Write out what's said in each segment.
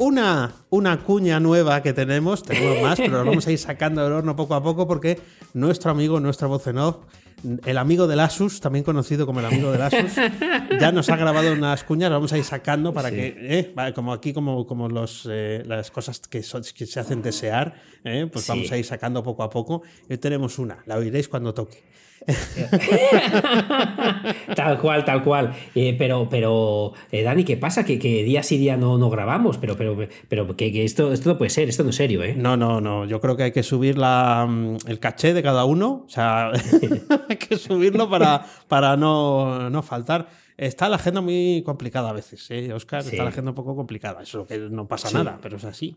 una, una cuña nueva que tenemos, tenemos más, pero lo vamos a ir sacando del horno poco a poco porque nuestro amigo, nuestra voz en off, el amigo del Asus, también conocido como el amigo del Asus, ya nos ha grabado unas cuñas, lo vamos a ir sacando para que, eh, como aquí, como, como los, eh, las cosas que, que, se hacen desear, eh, pues vamos a ir sacando poco a poco. Hoy tenemos una, la oiréis cuando toque. tal cual, tal cual. Eh, pero, pero eh, Dani, ¿qué pasa? Que, día sí día no, no grabamos, pero, pero, pero que, esto, esto no puede ser, esto no es serio, ¿eh? No, no, no. Yo creo que hay que subir la, mm, el caché de cada uno. O sea, hay que subirlo para, para no, no faltar. Está la agenda muy complicada a veces, ¿eh, Oscar? Está la agenda un poco complicada. Eso que no pasa nada, pero es así.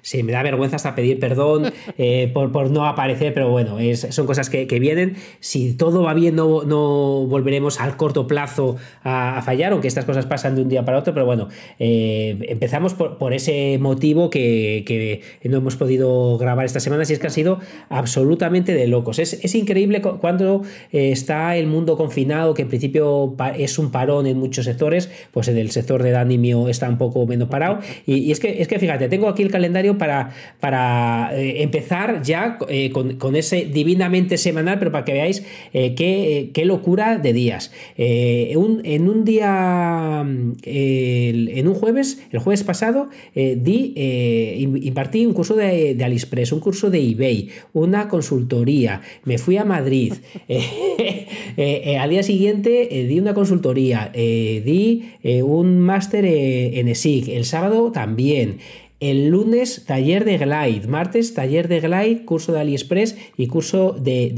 Sí, me da vergüenza hasta pedir perdón eh, por, no aparecer, pero bueno, son cosas que, vienen. Si todo va bien, no, volveremos al corto plazo a, fallar, aunque estas cosas pasan de un día para otro, pero bueno, eh, empezamos por, ese motivo que, no hemos podido grabar esta semana, y es que ha sido absolutamente de locos. Es, increíble cuando eh, está el mundo confinado, que en principio es un parón en muchos sectores, pues en el sector de Danimio está un poco menos parado. Y, es, que, es que fíjate, tengo aquí el calendario para, para eh, empezar ya eh, con, ese divinamente semanal, pero para que veáis eh, qué, locura de días. en un día, en un jueves, el jueves pasado, di, impartí un curso de, de, AliExpress, un curso de eBay, una consultoría, me fui a Madrid. al día siguiente di una consultoría, di un máster en ESIC, el sábado también. El lunes, taller de Glide. Martes, taller de Glide, curso de AliExpress y curso de,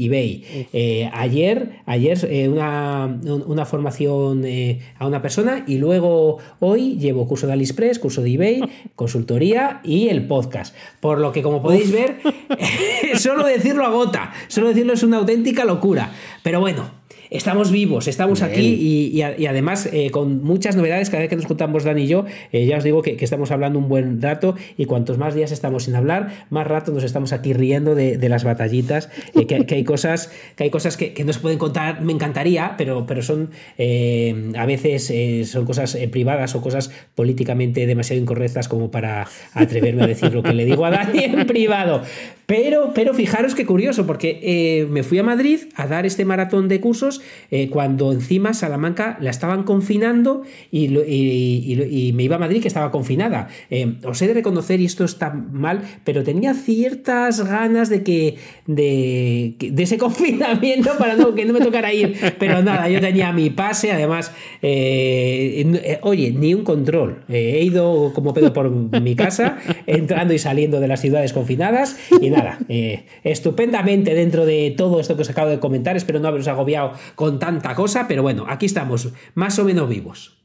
eBay. Eh, ayer, ayer eh, una, formación eh, a una persona y luego hoy llevo curso de AliExpress, curso de eBay, consultoría y el podcast. Por lo que, como podéis ver, solo decirlo agota. Solo decirlo es una auténtica locura. Pero bueno, estamos vivos, estamos aquí y, además eh, con muchas novedades cada vez que nos juntamos Dan y yo, eh, ya os digo que, estamos hablando un buen rato y cuantos más días estamos sin hablar, más rato nos estamos aquí riendo de, las batallitas, eh, que, hay cosas, que, hay cosas que, no se pueden contar, me encantaría, pero, pero son a veces son cosas privadas o cosas políticamente demasiado incorrectas como para atreverme a decir lo que le digo a Dani en privado. Pero, pero fijaros qué curioso, porque me fui a Madrid a dar este maratón de cursos eh, cuando encima Salamanca la estaban confinando y, me iba a Madrid que estaba confinada. Eh, os he de reconocer, y esto está mal, pero tenía ciertas ganas de que de, ese confinamiento para que no me tocara ir. Pero nada, yo tenía mi pase, además, eh, oye, ni un control. he ido como pedo por mi casa, entrando y saliendo de las ciudades confinadas y nada, estupendamente dentro de todo esto que os acabo de comentar. Espero no haberos agobiado con tanta cosa, pero bueno, aquí estamos, más o menos vivos.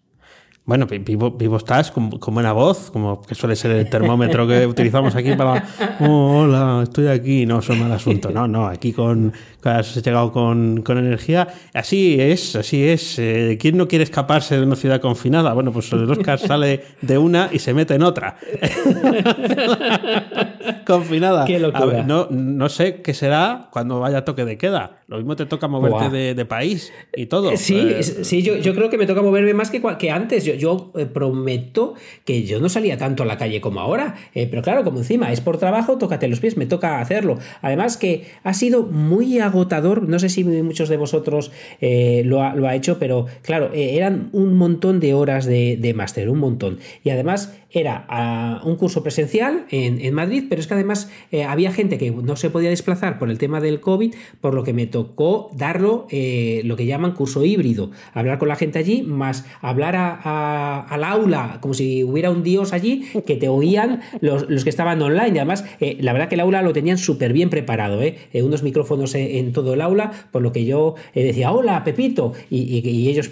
Bueno, vivo, vivo estás con, buena voz, como que suele ser el termómetro que utilizamos aquí para. hola, estoy aquí. No, son mal asunto. No, no, aquí con. Has llegado con, energía. Así es, así es. Eh, ¿Quién no quiere escaparse de una ciudad confinada? Bueno, pues el Oscar sale de una y se mete en otra. confinada. Qué locura. no, no sé qué será cuando vaya toque de queda. Lo mismo te toca moverte de, país y todo. Sí, eh, sí yo, yo, creo que me toca moverme más que, que antes. Yo, yo eh, prometo que yo no salía tanto a la calle como ahora, eh, pero claro, como encima es por trabajo, tócate los pies, me toca hacerlo. Además que ha sido muy agotador, no sé si muchos de vosotros lo, ha, hecho, pero claro, eran un montón de horas de, de máster, un montón. Y además era ah, un curso presencial en, Madrid, pero es que además había gente que no se podía desplazar por el tema del COVID, por lo que me tocó darlo lo que llaman curso híbrido, hablar con la gente allí, más hablar al aula como si hubiera un dios allí que te oían los, que estaban online. además, eh, la verdad que el aula lo tenían súper bien preparado, ¿eh? Eh, unos micrófonos en todo el aula, por lo que yo decía, hola, Pepito, y, ellos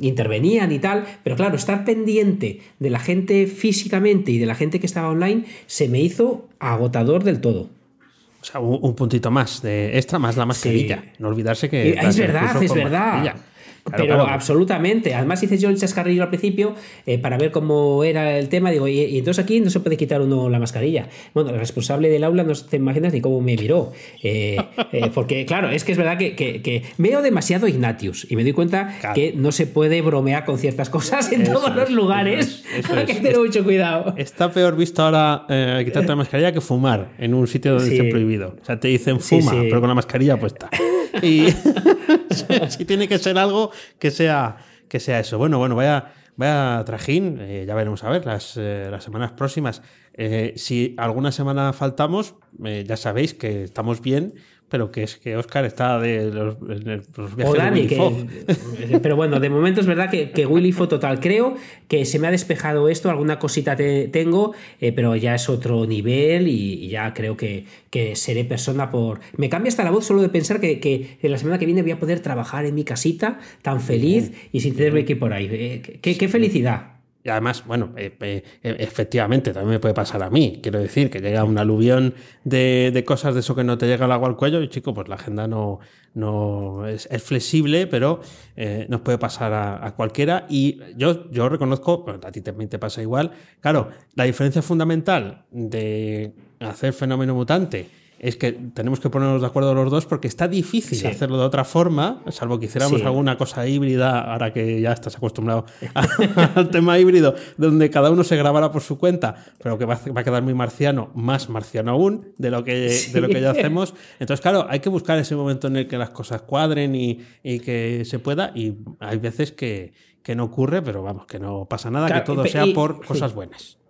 intervenían y tal, pero claro, estar pendiente de la gente físicamente y de la gente que estaba online se me hizo agotador del todo. O sea, un, puntito más de extra, más la mascarilla. No olvidarse que. Es verdad, es verdad. Pero absolutamente. Además hice yo el chascarrillo al principio eh, para ver cómo era el tema. Digo, y, entonces aquí no se puede quitar uno la mascarilla. Bueno, el responsable del aula no te imaginas ni cómo me miró. Eh, eh, porque, claro, es que es verdad que, veo demasiado Ignatius y me doy cuenta que no se puede bromear con ciertas cosas en todos los lugares. Hay que tener mucho cuidado. Está peor visto ahora quitarte la mascarilla que fumar en un sitio donde esté prohibido. O sea, te dicen fuma, pero con la mascarilla puesta. Y si tiene que ser algo que sea, que sea eso. Bueno, bueno, vaya, vaya trajín, eh, ya veremos a ver las, eh, las semanas próximas. Eh, si alguna semana faltamos, ya sabéis que estamos bien pero que es que Oscar está de los, viajes de Pero bueno, de momento es verdad que, Willy fue total. Creo que se me ha despejado esto, alguna cosita tengo, eh, pero ya es otro nivel y, ya creo que, que, seré persona por... Me cambia hasta la voz solo de pensar que, que la semana que viene voy a poder trabajar en mi casita tan feliz y sin tenerme que ir por ahí. Eh, qué felicidad! Y además, bueno, eh, eh, eh, efectivamente, también me puede pasar a mí. Quiero decir, que llega un aluvión de, cosas de eso que no te llega el agua al cuello y, chico, pues la agenda no, no es, flexible, pero nos puede pasar a, cualquiera. Y yo, yo reconozco, a ti también te pasa igual. Claro, la diferencia fundamental de hacer fenómeno mutante es que tenemos que ponernos de acuerdo los dos porque está difícil hacerlo de otra forma, salvo que hiciéramos alguna cosa híbrida, ahora que ya estás acostumbrado al tema híbrido, donde cada uno se grabara por su cuenta, pero que va a quedar muy marciano, más marciano aún de lo que, de lo que ya hacemos. Entonces, claro, hay que buscar ese momento en el que las cosas cuadren y, que se pueda, y hay veces que, no ocurre, pero vamos, que no pasa nada, que todo sea por cosas buenas.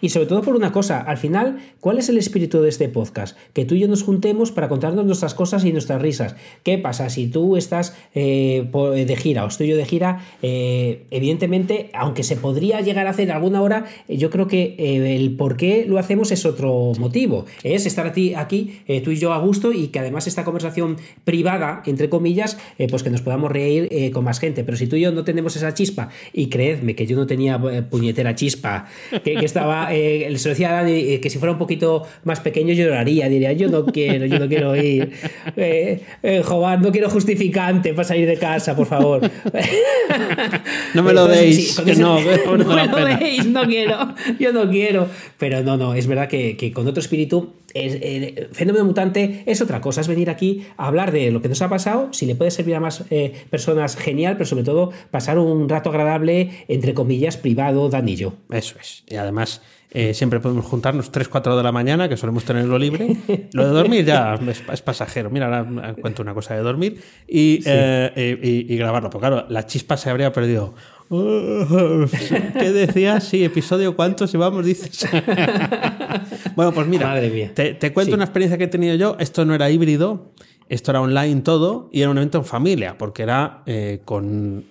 Y sobre todo por una cosa, al final, ¿cuál es el espíritu de este podcast? Que tú y yo nos juntemos para contarnos nuestras cosas y nuestras risas. ¿Qué pasa si tú estás eh, de gira o estoy yo de gira? Eh, evidentemente, aunque se podría llegar a hacer alguna hora, yo creo que eh, el por qué lo hacemos es otro motivo. Es estar aquí, aquí tú y yo a gusto y que además esta conversación privada, entre comillas, pues que nos podamos reír con más gente. Pero si tú y yo no tenemos esa chispa, y creedme que yo no tenía puñetera chispa, que, que estaba, eh, se lo decía a Dani, eh, que si fuera un poquito más pequeño lloraría, diría, yo no quiero, yo no quiero ir. Eh, eh no quiero justificante para salir de casa, por favor. no me lo deis, que no, no, me lo deis, no quiero, yo no quiero. Pero no, no, es verdad que, que con otro espíritu el, fenómeno mutante es otra cosa, es venir aquí a hablar de lo que nos ha pasado, si le puede servir a más eh, personas, genial, pero sobre todo pasar un rato agradable, entre comillas, privado, Dan y yo. Eso es. Y además, eh, siempre podemos juntarnos 3, 4 de la mañana, que solemos tenerlo libre. Lo de dormir ya es, pasajero. Mira, ahora cuento una cosa de dormir y, eh, y, grabarlo. Porque claro, la chispa se habría perdido. ¿Qué decías? Sí, episodio cuántos llevamos, dices. bueno, pues mira, Te, cuento una experiencia que he tenido yo. Esto no era híbrido, esto era online todo y era un evento en familia, porque era eh, con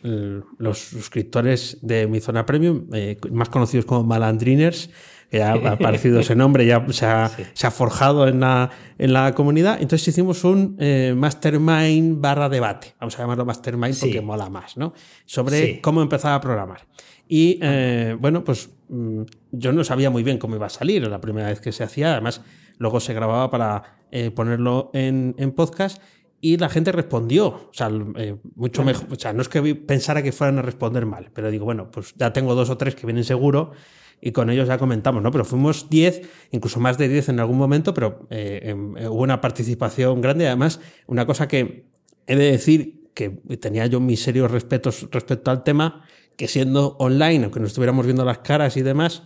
los suscriptores de mi zona premium, eh, más conocidos como malandriners que ha aparecido ese nombre, ya se ha, se ha forjado en la, en la, comunidad. Entonces hicimos un eh, mastermind barra debate, vamos a llamarlo mastermind porque mola más, ¿no? Sobre cómo empezar a programar. Y eh, bueno, pues mm, yo no sabía muy bien cómo iba a salir la primera vez que se hacía, además luego se grababa para eh, ponerlo en, en podcast y la gente respondió. O sea, mucho mejor. O sea, no es que pensara que fueran a responder mal, pero digo, bueno, pues ya tengo dos o tres que vienen seguro y con ellos ya comentamos, ¿no? Pero fuimos 10, incluso más de 10 en algún momento, pero eh, em, hubo una participación grande. Además, una cosa que he de decir que tenía yo mis serios respetos respecto al tema, que siendo online, aunque nos estuviéramos viendo las caras y demás,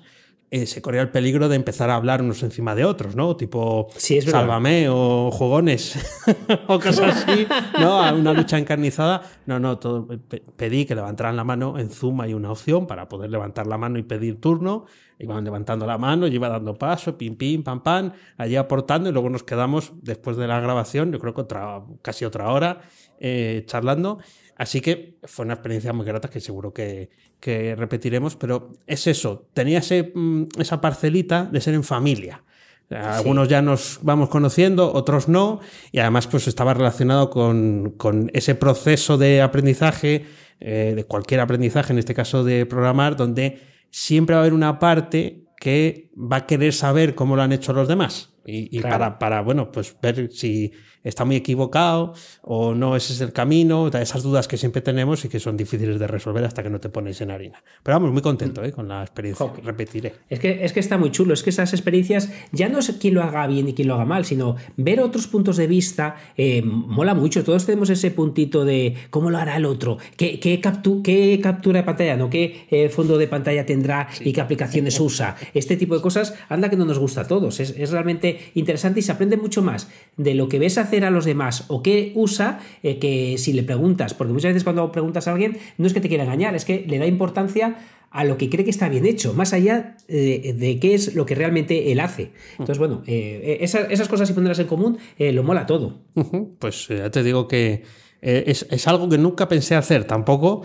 eh, se corría el peligro de empezar a hablar unos encima de otros, ¿no? Tipo, sálvame o jugones o cosas así, ¿no? A una lucha encarnizada. No, no, todo, pedí que levantaran la mano. En Zoom hay una opción para poder levantar la mano y pedir turno. Iban levantando la mano, yo iba dando paso, pim, pim, pam, pam, allí aportando y luego nos quedamos después de la grabación, yo creo que otra, casi otra hora, eh, charlando. Así que fue una experiencia muy grata que seguro que, repetiremos, pero es eso, tenía mm, esa parcelita de ser en familia. Algunos ya nos vamos conociendo, otros no, y además pues estaba relacionado con, ese proceso de aprendizaje, eh, de cualquier aprendizaje, en este caso de programar, donde siempre va a haber una parte que va a querer saber cómo lo han hecho los demás. Y, para, para, bueno, pues ver si está muy equivocado o no ese es el camino, esas dudas que siempre tenemos y que son difíciles de resolver hasta que no te pones en harina. Pero vamos, muy contento ¿eh? con la experiencia, repetiré. Es que, es que está muy chulo, es que esas experiencias ya no es quién lo haga bien y quién lo haga mal, sino ver otros puntos de vista eh, mola mucho. Todos tenemos ese puntito de cómo lo hará el otro, qué, qué, qué captura de pantalla, no qué eh, fondo de pantalla tendrá y qué aplicaciones usa. Este tipo de cosas, anda que no nos gusta a todos. Es, es realmente interesante y se aprende mucho más de lo que ves hacer a los demás o qué usa eh, que si le preguntas, porque muchas veces cuando preguntas a alguien no es que te quiera engañar, es que le da importancia a lo que cree que está bien hecho, más allá eh, de, qué es lo que realmente él hace. Entonces, bueno, eh, esas, cosas y ponerlas en común lo mola todo. Pues ya te digo que es, es, algo que nunca pensé hacer tampoco.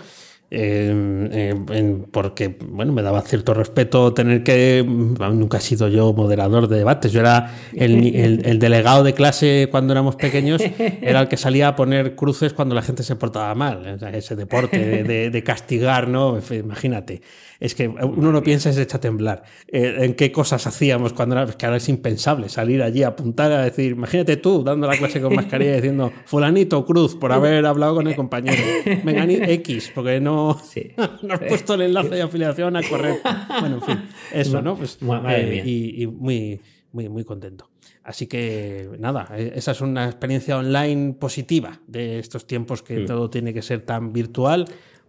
Eh, porque bueno me daba cierto respeto tener que nunca he sido yo moderador de debates. Yo era el, delegado de clase cuando éramos pequeños era el que salía a poner cruces cuando la gente se portaba mal. Ese deporte de, castigar no imagínate. Es que uno no piensa y se echa a temblar. Eh, en qué cosas hacíamos cuando era que ahora es impensable salir allí a apuntar a decir imagínate tú dando la clase con mascarilla diciendo fulanito cruz por haber hablado con el compañero Mengani X porque no no, has puesto el enlace de afiliación a correr. Bueno, en fin, eso, ¿no? Pues, eh, y, muy, muy, muy contento. Así que nada, esa es una experiencia online positiva de estos tiempos que mm. todo tiene que ser tan virtual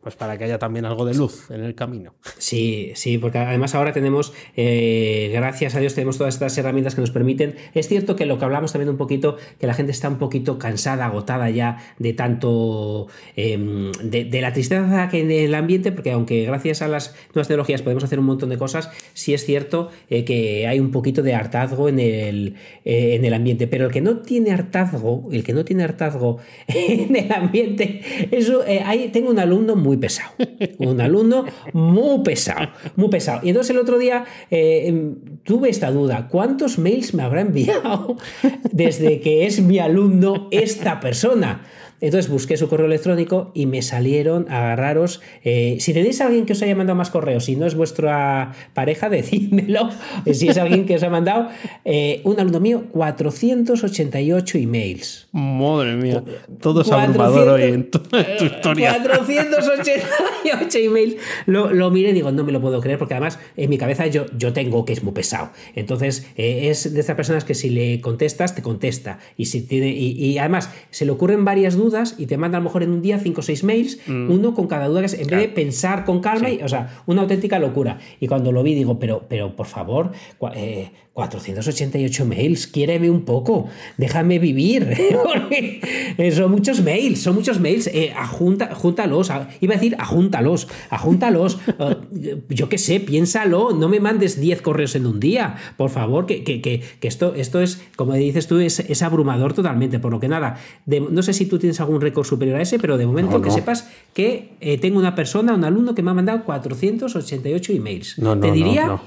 pues para que haya también algo de luz en el camino. Sí, sí, porque además ahora tenemos, eh, gracias a Dios, tenemos todas estas herramientas que nos permiten. Es cierto que lo que hablamos también un poquito, que la gente está un poquito cansada, agotada ya de tanto, em, de, la tristeza que en el ambiente, porque aunque gracias a las nuevas tecnologías podemos hacer un montón de cosas, sí es cierto eh, que hay un poquito de hartazgo en el, eh, en el ambiente, pero el que no tiene hartazgo, el que no tiene hartazgo en el ambiente, eso, hay, tengo un alumno muy pesado. Un alumno muy pesado, muy pesado. Y entonces el otro día eh, tuve esta duda, ¿cuántos mails me habrá enviado desde que es mi alumno esta persona? Entonces busqué su correo electrónico y me salieron, agarraros. Eh, si tenéis a alguien que os haya mandado más correos, si no es vuestra pareja, decídmelo. Si es alguien que os ha mandado, eh, un alumno mío, 488 emails. Madre mía, todo es abrumador hoy en tu, historia. 488 emails. Lo, lo miré y digo, no me lo puedo creer, porque además en mi cabeza yo, yo tengo que es muy pesado. Entonces, eh, es de estas personas que si le contestas, te contesta. Y, si tiene, y además, se le ocurren varias dudas y te manda a lo mejor en un día 5 o 6 mails, mm. uno con cada duda, que es, en vez de pensar con calma, y, o sea, una auténtica locura. Y cuando lo vi, digo, pero, pero por favor, eh, 488 mails, quiéreme un poco, déjame vivir. Eh, son muchos mails, son muchos mails. Eh, ajunta, júntalos, iba a decir ajúntalos, ajúntalos. Eh, yo qué sé, piénsalo, no me mandes 10 correos en un día, por favor, que, que, que, esto, esto es, como dices tú, es, es abrumador totalmente. Por lo que nada, no sé si tú tienes algún récord superior a ese, pero de momento que sepas que tengo una persona, un alumno que me ha mandado 488 emails. No, no, Te diría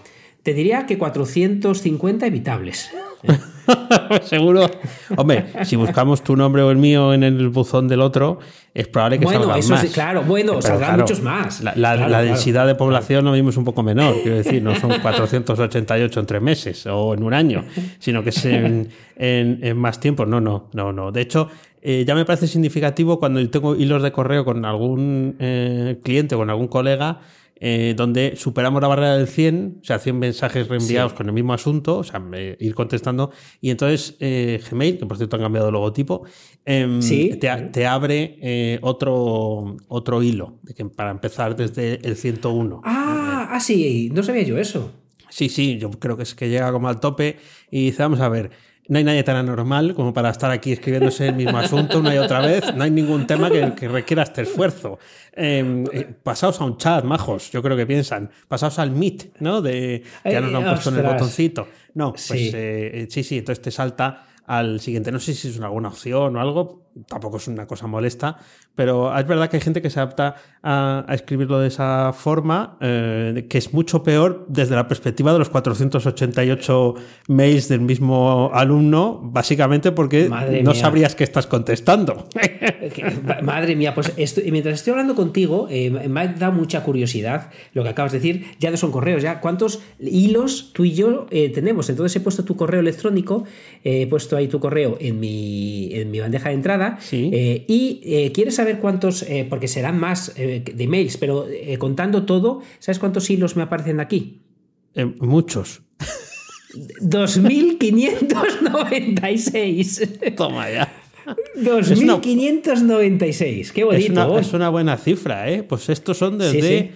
te diría que 450 evitables. Seguro. Hombre, si buscamos tu nombre o el mío en el buzón del otro, es probable que bueno, eso más. claro, bueno, salgan muchos más. La, densidad de población no mismo es un poco menor, quiero decir, no son 488 en tres meses o en un año, sino que es en, más tiempo. No, no, no, no. De hecho, eh, ya me parece significativo cuando tengo hilos de correo con algún eh, cliente o con algún colega eh, donde superamos la barrera del 100, o sea, 100 mensajes reenviados con el mismo asunto, o sea, ir contestando. Y entonces eh, Gmail, que por cierto han cambiado el logotipo, em, te, abre otro, otro hilo para empezar desde el 101. Ah, ah, sí, no sabía yo eso. Sí, sí, yo creo que es que llega como al tope y dice, vamos a ver, no hay nadie tan anormal como para estar aquí escribiéndose el mismo asunto una y otra vez. No hay ningún tema que, requiera este esfuerzo. Em, eh, pasaos a un chat, majos, yo creo que piensan. Pasaos al Meet, ¿no? De, ya nos lo han puesto en el botoncito. No, pues sí. Eh, sí, sí, entonces te salta al siguiente. No sé si es una alguna opción o algo, tampoco es una cosa molesta, pero es verdad que hay gente que se adapta a, escribirlo de esa forma, eh, que es mucho peor desde la perspectiva de los 488 mails del mismo alumno, básicamente porque no sabrías que estás contestando. Madre mía, pues mientras estoy hablando contigo, eh, me da mucha curiosidad lo que acabas de decir. Ya no son correos, ya cuántos hilos tú y yo eh, tenemos. Entonces he puesto tu correo electrónico, he puesto ahí tu correo en mi, en mi bandeja de entrada y quieres saber cuántos, eh, porque serán más eh, de emails, pero eh, contando todo, ¿sabes cuántos hilos me aparecen aquí? muchos. 2596. Toma ya. 2596. Qué bonito. Es una, buena cifra, ¿eh? Pues estos son desde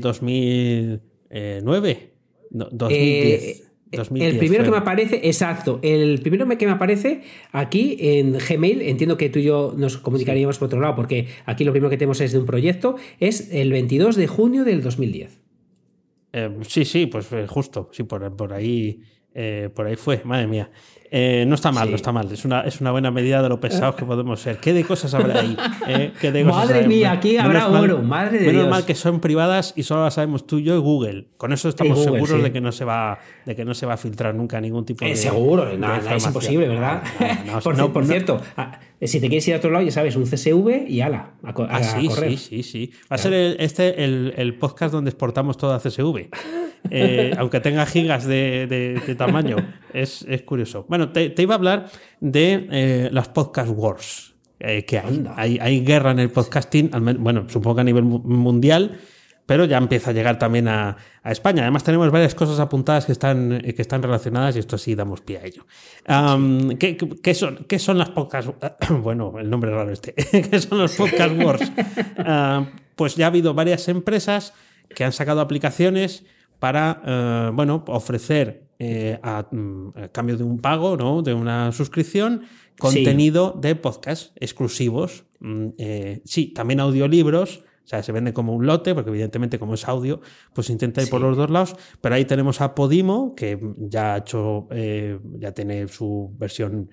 2009. 2010 el primero que me aparece, exacto, el primero que me aparece aquí en Gmail, entiendo que tú y yo nos comunicaríamos por otro lado, porque aquí lo primero que tenemos es de un proyecto, es el 22 de junio del 2010. Eh, sí, sí, pues eh, justo, sí, por, por ahí, eh, por ahí fue, madre mía. Eh, no está mal, no está mal. Es una, es una buena medida de lo pesados que podemos ser. ¿Qué de cosas habrá ahí? ¿Eh? madre mía, aquí habrá oro. Madre de menos mal que son privadas y solo las sabemos tú, yo y Google. Con eso estamos seguros de, que no se va, de que no se va a filtrar nunca ningún tipo de. seguro, nada, es imposible, ¿verdad? por, cierto, ah, si te quieres ir a otro lado, ya sabes, un CSV y ala, a, ah, sí, Sí, sí, sí. Va a ser este el, el podcast donde exportamos toda CSV. Eh, aunque tenga gigas de, tamaño. Es, curioso. Bueno, te, iba a hablar de eh, las podcast wars eh, que hay. hay. guerra en el podcasting, bueno, supongo que a nivel mundial, pero ya empieza a llegar también a, España. Además, tenemos varias cosas apuntadas que están, que están relacionadas y esto sí damos pie a ello. ¿qué, son, ¿Qué son las podcast? Bueno, el nombre raro este. ¿Qué son los podcast wars? Pues ya ha habido varias empresas que han sacado aplicaciones para eh, bueno, ofrecer eh, mm, a, cambio de un pago, ¿no? de una suscripción, contenido de podcast exclusivos. Mm, eh, sí, también audiolibros. O sea, se vende como un lote, porque evidentemente como es audio, pues intenta ir por los dos lados. Pero ahí tenemos a Podimo, que ya ha hecho, ya tiene su versión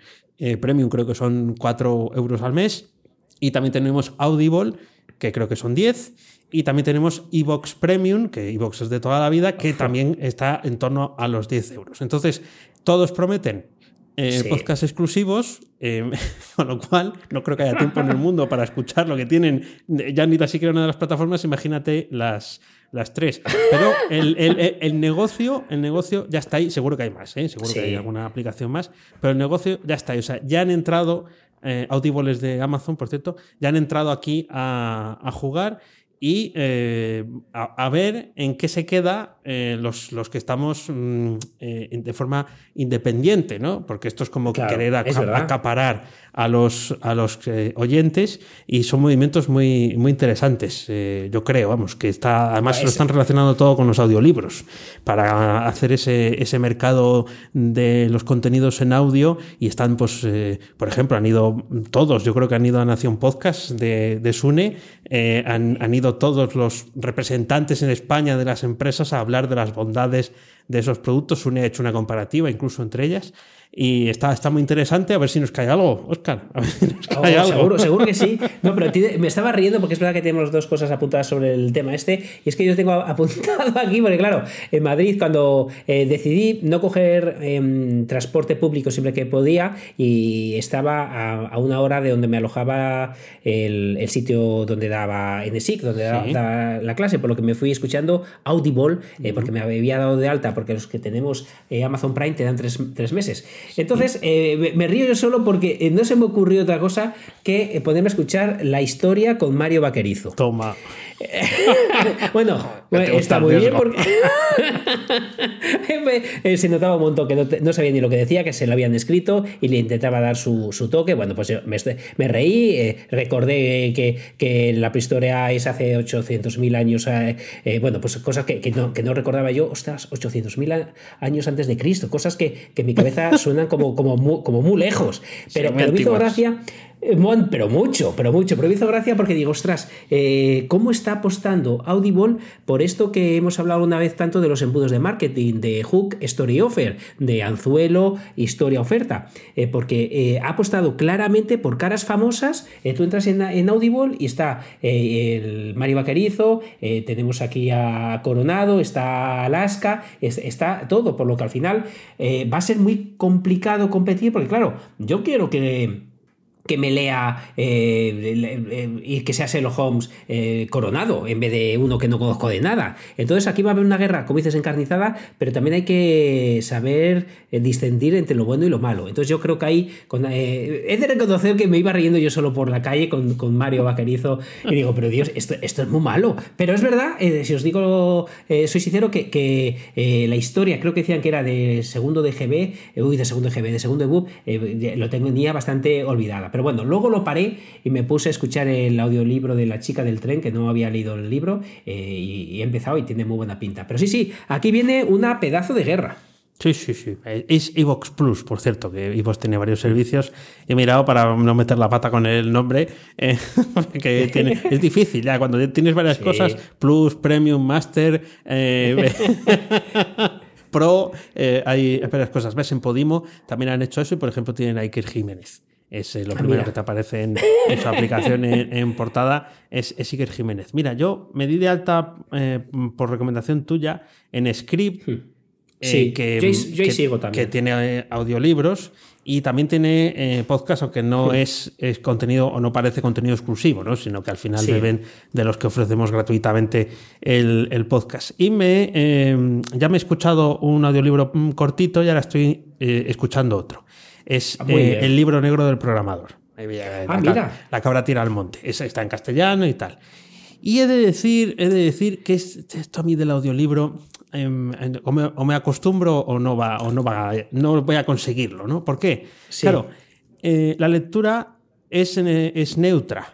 premium, creo que son 4 euros al mes. Y también tenemos Audible, que creo que son 10. Y también tenemos Evox Premium, que Evox es de toda la vida, que también está en torno a los 10 euros. Entonces, todos prometen eh, podcasts exclusivos, eh, con lo cual no creo que haya tiempo en el mundo para escuchar lo que tienen ya ni tan siquiera una de las plataformas, imagínate las, las tres. Pero el, negocio, el negocio ya está ahí, seguro que hay más, ¿eh? seguro que hay alguna aplicación más, pero el negocio ya está ahí. O sea, ya han entrado, eh, Audibles de Amazon, por cierto, ya han entrado aquí a, a jugar y eh, a, ver en qué se queda eh, los, los, que estamos mm, eh, de forma independiente, ¿no? Porque esto es como querer acaparar a los, a los oyentes y son movimientos muy, muy interesantes, yo creo, vamos, que está, además lo están relacionando todo con los audiolibros para hacer ese, ese mercado de los contenidos en audio y están, pues, por ejemplo, han ido todos, yo creo que han ido a Nación Podcast de, de Sune, han, han ido todos los representantes en España de las empresas a hablar de las bondades de esos productos. UNE ha hecho una comparativa incluso entre ellas y está, está muy interesante. A ver si nos cae algo, Oscar. A ver si nos oh, cae algo. Seguro, seguro que sí. No, pero me estaba riendo porque es verdad que tenemos dos cosas apuntadas sobre el tema este. Y es que yo tengo apuntado aquí, porque claro, en Madrid, cuando eh, decidí no coger em, transporte público siempre que podía, y estaba a, una hora de donde me alojaba el, sitio donde daba NSIC, donde daba, la clase, por lo que me fui escuchando Audible, eh, porque me había dado de alta porque los que tenemos eh, Amazon Prime te dan tres, meses. Entonces, eh, me, río yo solo porque no se me ocurrió otra cosa que ponerme a escuchar la historia con Mario Vaquerizo. Toma. bueno, está muy bien porque se notaba un montón que no, sabía ni lo que decía, que se lo habían escrito y le intentaba dar su, toque. Bueno, pues me, reí, eh, recordé que, que, la prehistoria es hace 800.000 años. Eh, eh, bueno, pues cosas que, no, que, no, recordaba yo, ostras, 800.000 años antes de Cristo, cosas que, en mi cabeza suenan como, como, muy, como muy lejos. Pero, pero me hizo gracia eh, pero mucho, pero mucho. Pero me hizo gracia porque digo, ostras, eh, ¿cómo está apostando Audible por esto que hemos hablado una vez tanto de los embudos de marketing, de Hook, Story Offer, de Anzuelo, Historia Oferta? Eh, porque ha apostado claramente por caras famosas. tú entras en, Audible y está el Mario Vaquerizo, tenemos aquí a Coronado, está Alaska, está todo, por lo que al final va a ser muy complicado competir, porque claro, yo quiero que que me lea eh, y que sea Sherlock Holmes eh, coronado en vez de uno que no conozco de nada. Entonces aquí va a haber una guerra, como dices, encarnizada, pero también hay que saber eh, distinguir entre lo bueno y lo malo. Entonces yo creo que ahí con, he de reconocer que me iba riendo yo solo por la calle con, Mario Vaquerizo y digo, pero Dios, esto, esto es muy malo. Pero es verdad, si os digo, soy sincero, que, que la historia, creo que decían que era de segundo de GB, uy, de segundo de GB, de segundo de BUP, lo tenía bastante olvidada. Pero bueno, luego lo paré y me puse a escuchar el audiolibro de La chica del tren, que no había leído el libro, eh, y, he empezado y tiene muy buena pinta. Pero sí, sí, aquí viene una pedazo de guerra. Sí, sí, sí. Es Evox Plus, por cierto, que Evox tiene varios servicios. He mirado para no meter la pata con el nombre, eh, que tiene, es difícil ya. Cuando tienes varias cosas, Plus, Premium, Master, eh, Pro, hay varias cosas. ¿Ves? En Podimo también han hecho eso y, por ejemplo, tienen a Iker Jiménez es eh, lo ah, primero que te aparece en, su aplicación en, portada, es, es, Iker Jiménez. Mira, yo me di de alta eh, por recomendación tuya en Script, hmm. eh, que, que, tiene audiolibros y también tiene podcast, aunque no hmm. es, es, contenido o no parece contenido exclusivo, ¿no? sino que al final beben de los que ofrecemos gratuitamente el, podcast. Y me, ya me he escuchado un audiolibro mm, cortito y ahora estoy escuchando otro es ah, eh, el libro negro del programador. Ah, la, la, cabra tira al monte. está en castellano y tal. Y he de decir, he de decir que esto a mí del audiolibro em, o, me, acostumbro o no va, o no va, no voy a conseguirlo, ¿no? ¿Por qué? Claro, eh, la lectura es, es neutra.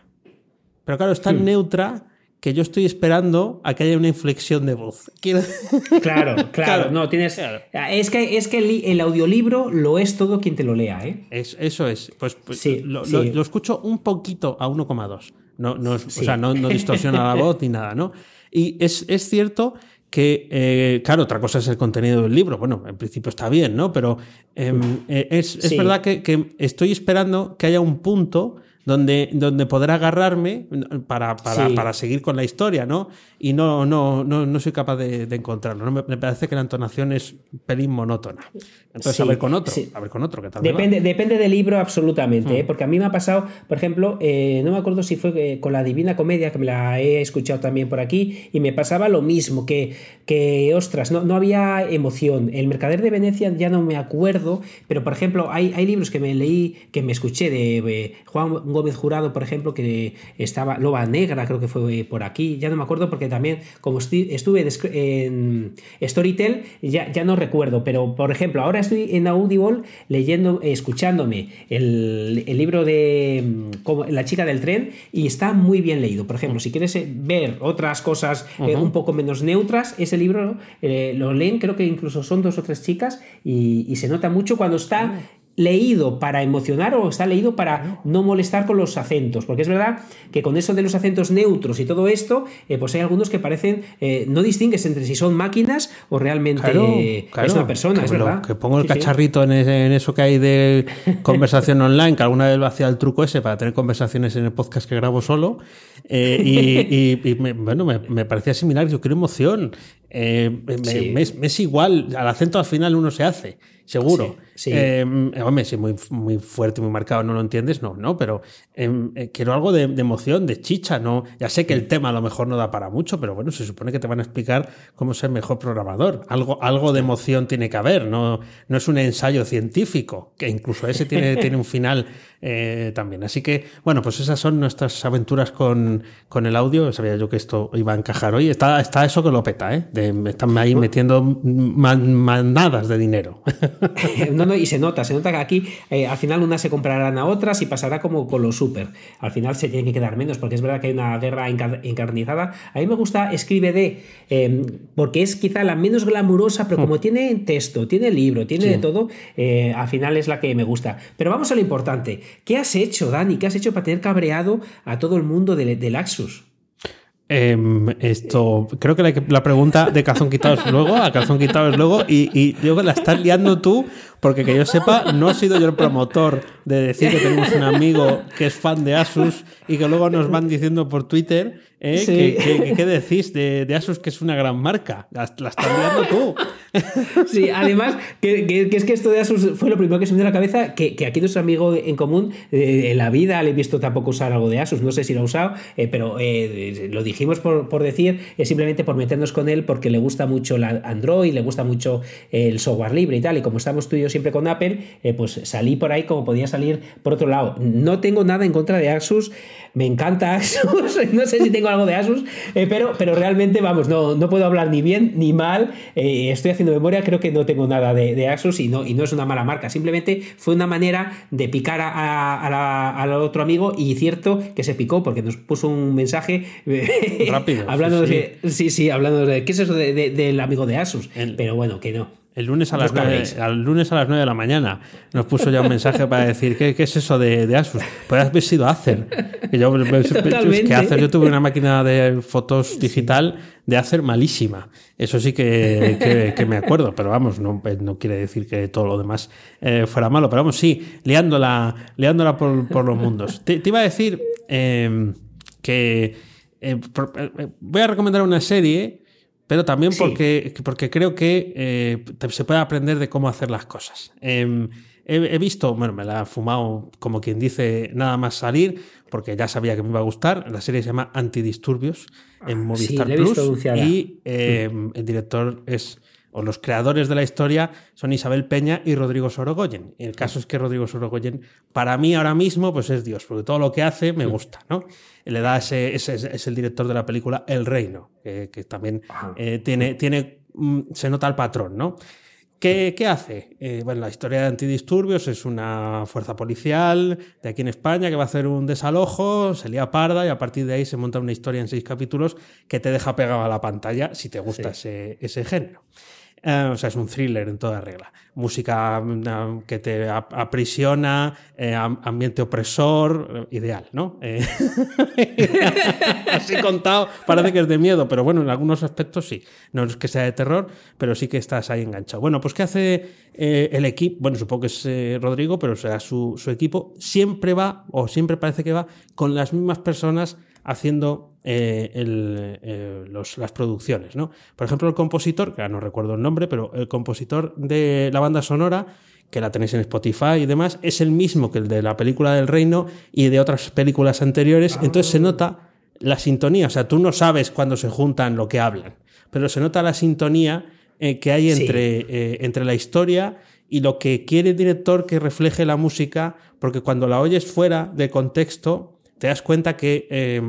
Pero claro, es tan hmm. neutra que yo estoy esperando a que haya una inflexión de voz. Claro, claro, no, tienes... Es que, es que el, audiolibro lo es todo quien te lo lea, ¿eh? eso es. Pues, pues lo, escucho un poquito a 1,2. No, no, O sea, no, distorsiona la voz ni nada, ¿no? Y es, cierto que, eh, claro, otra cosa es el contenido del libro. Bueno, en principio está bien, ¿no? Pero em, eh, es, es verdad que, que, estoy esperando que haya un punto donde, donde poder agarrarme para, para, seguir con la historia, ¿no? Y no, no, no, no soy capaz de, encontrarlo. Me, parece que la entonación es pelín monótona. Entonces, a ver con otro, a ver con otro, ¿qué tal? Depende, depende del libro absolutamente, ¿eh? mm. porque a mí me ha pasado, por ejemplo, eh, no me acuerdo si fue eh, con la Divina Comedia, que me la he escuchado también por aquí, y me pasaba lo mismo, que, que ostras, no, no había emoción. El Mercader de Venecia ya no me acuerdo, pero por ejemplo, hay, hay libros que me leí, que me escuché de Juan Gómez Jurado, por ejemplo, que estaba Loba Negra, creo que fue por aquí, ya no me acuerdo porque también como estuve en Storytel, ya, ya no recuerdo, pero por ejemplo, ahora estoy en Audible leyendo, escuchándome el, libro de mm, La chica del tren y está muy bien leído. Por ejemplo, si quieres eh, ver otras cosas eh, un poco menos neutras, ese libro eh, lo leen, creo que incluso son dos o tres chicas y, y se nota mucho cuando está leído para emocionar o está leído para no molestar con los acentos. Porque es verdad que con eso de los acentos neutros y todo esto, eh, pues hay algunos que parecen, eh, no distingues entre si son máquinas o realmente es una persona, es verdad. Que pongo el cacharrito En, eso que hay de conversación online, que alguna vez lo hacía el truco ese para tener conversaciones en el podcast que grabo solo. Eh, y, bueno, me, parecía similar. Yo quiero emoción. me, es igual, al acento al final uno se hace. Seguro. Sí, sí. Eh, hombre, si muy, muy fuerte, muy marcado, no lo entiendes, no, no, pero em, eh, quiero algo de, de emoción, de chicha, no. Ya sé que el tema a lo mejor no da para mucho, pero bueno, se supone que te van a explicar cómo ser mejor programador. Algo, algo de emoción tiene que haber, no, no es un ensayo científico, que incluso ese tiene, tiene un final eh, también. Así que, bueno, pues esas son nuestras aventuras con, con el audio. Sabía yo que esto iba a encajar hoy. Está, está eso que lo peta, ¿eh? De, están ahí metiendo man- manadas de dinero. No, no, y se nota, se nota que aquí eh, al final unas se comprarán a otras y pasará como con los super. Al final se tienen que quedar menos, porque es verdad que hay una guerra encar- encarnizada. A mí me gusta Escribe de, eh, porque es quizá la menos glamurosa, pero como tiene texto, tiene libro, tiene de todo, eh, al final es la que me gusta. Pero vamos a lo importante. ¿Qué has hecho, Dani? ¿Qué has hecho para tener cabreado a todo el mundo del, del Axus? Em, esto, creo que la, pregunta de calzón quitado es luego, a calzón quitado es luego, y, y yo que la estás liando tú, porque que yo sepa, no he sido yo el promotor de decir que tenemos un amigo que es fan de Asus y que luego nos van diciendo por Twitter eh, Sí. que, que- que- ¿qué decís de, de Asus que es una gran marca. La, la estás liando tú. Sí, además, que, que- es que esto de Asus fue lo primero que se me dio a la cabeza, que, que aquí nuestro amigo en común, eh, en la vida le he visto tampoco usar algo de Asus, no sé si lo ha usado, eh, pero eh, lo dijimos por, por decir, es simplemente por meternos con él, porque le gusta mucho la Android, le gusta mucho el software libre y tal, y como estamos tú y yo siempre con Apple, eh, pues salí por ahí como podía salir por otro lado. No tengo nada en contra de Asus, me encanta Asus, no sé si tengo algo de Asus, eh, pero, pero realmente, vamos, no, no puedo hablar ni bien ni mal, eh, estoy haciendo memoria, creo que no tengo nada de, de Asus y no, y no es una mala marca, simplemente fue una manera de picar a- a- a la- al otro amigo y cierto que se picó porque nos puso un mensaje Rápido, hablando sí, de, sí, sí, hablando de, ¿qué es eso de- de- del amigo de Asus? El- pero bueno, que no. El lunes a las, Os 9, cabréis. al lunes a las 9 de la mañana nos puso ya un mensaje para decir ¿qué, qué es eso de, de Asus? Puede haber sido Acer. Yo, Totalmente. que Acer, yo tuve una máquina de fotos digital de Acer malísima. Eso sí que, que- que me acuerdo, pero vamos, no, no quiere decir que todo lo demás eh, fuera malo. Pero vamos, sí, liándola, liándola por, por los mundos. Te, te iba a decir eh, que eh, eh, voy a recomendar una serie pero también Sí. porque, porque creo que eh, se puede aprender de cómo hacer las cosas. Em, he, he visto, bueno, me la he fumado como quien dice nada más salir, porque ya sabía que me iba a gustar. La serie se llama Antidisturbios en Movistar la he visto Plus y em, el director es o los creadores de la historia son Isabel Peña y Rodrigo Sorogoyen. Y el caso es que Rodrigo Sorogoyen, para mí ahora mismo, pues es Dios, porque todo lo que hace me gusta, ¿no? Le da ese, ese- es el director de la película El Reino, que, que también eh, tiene, tiene, mm, se nota el patrón, ¿no? ¿Qué, qué hace? Eh, bueno, la historia de antidisturbios es una fuerza policial de aquí en España que va a hacer un desalojo, se lía parda y a partir de ahí se monta una historia en seis capítulos que te deja pegado a la pantalla si te gusta ese, ese género. Eh, o sea, es un thriller en toda regla. Música mm, que te ap- aprisiona, eh, am- ambiente opresor, eh, ideal, ¿no? Eh, Así contado, parece que es de miedo, pero bueno, en algunos aspectos sí. No es que sea de terror, pero sí que estás ahí enganchado. Bueno, pues ¿qué hace el equipo? Bueno, supongo que es Rodrigo, pero o su, su equipo siempre va, o siempre parece que va, con las mismas personas haciendo eh, el, eh, los- las producciones, ¿no? Por ejemplo, el compositor, que ahora no recuerdo el nombre, pero el compositor de la banda sonora, que la tenéis en Spotify y demás, es el mismo que el de la película del Reino y de otras películas anteriores. Entonces se nota la sintonía. O sea, tú no sabes cuándo se juntan lo que hablan, pero se nota la sintonía eh, que hay entre, entre la historia y lo que quiere el director que refleje la música, porque cuando la oyes fuera de contexto, te das cuenta que eh,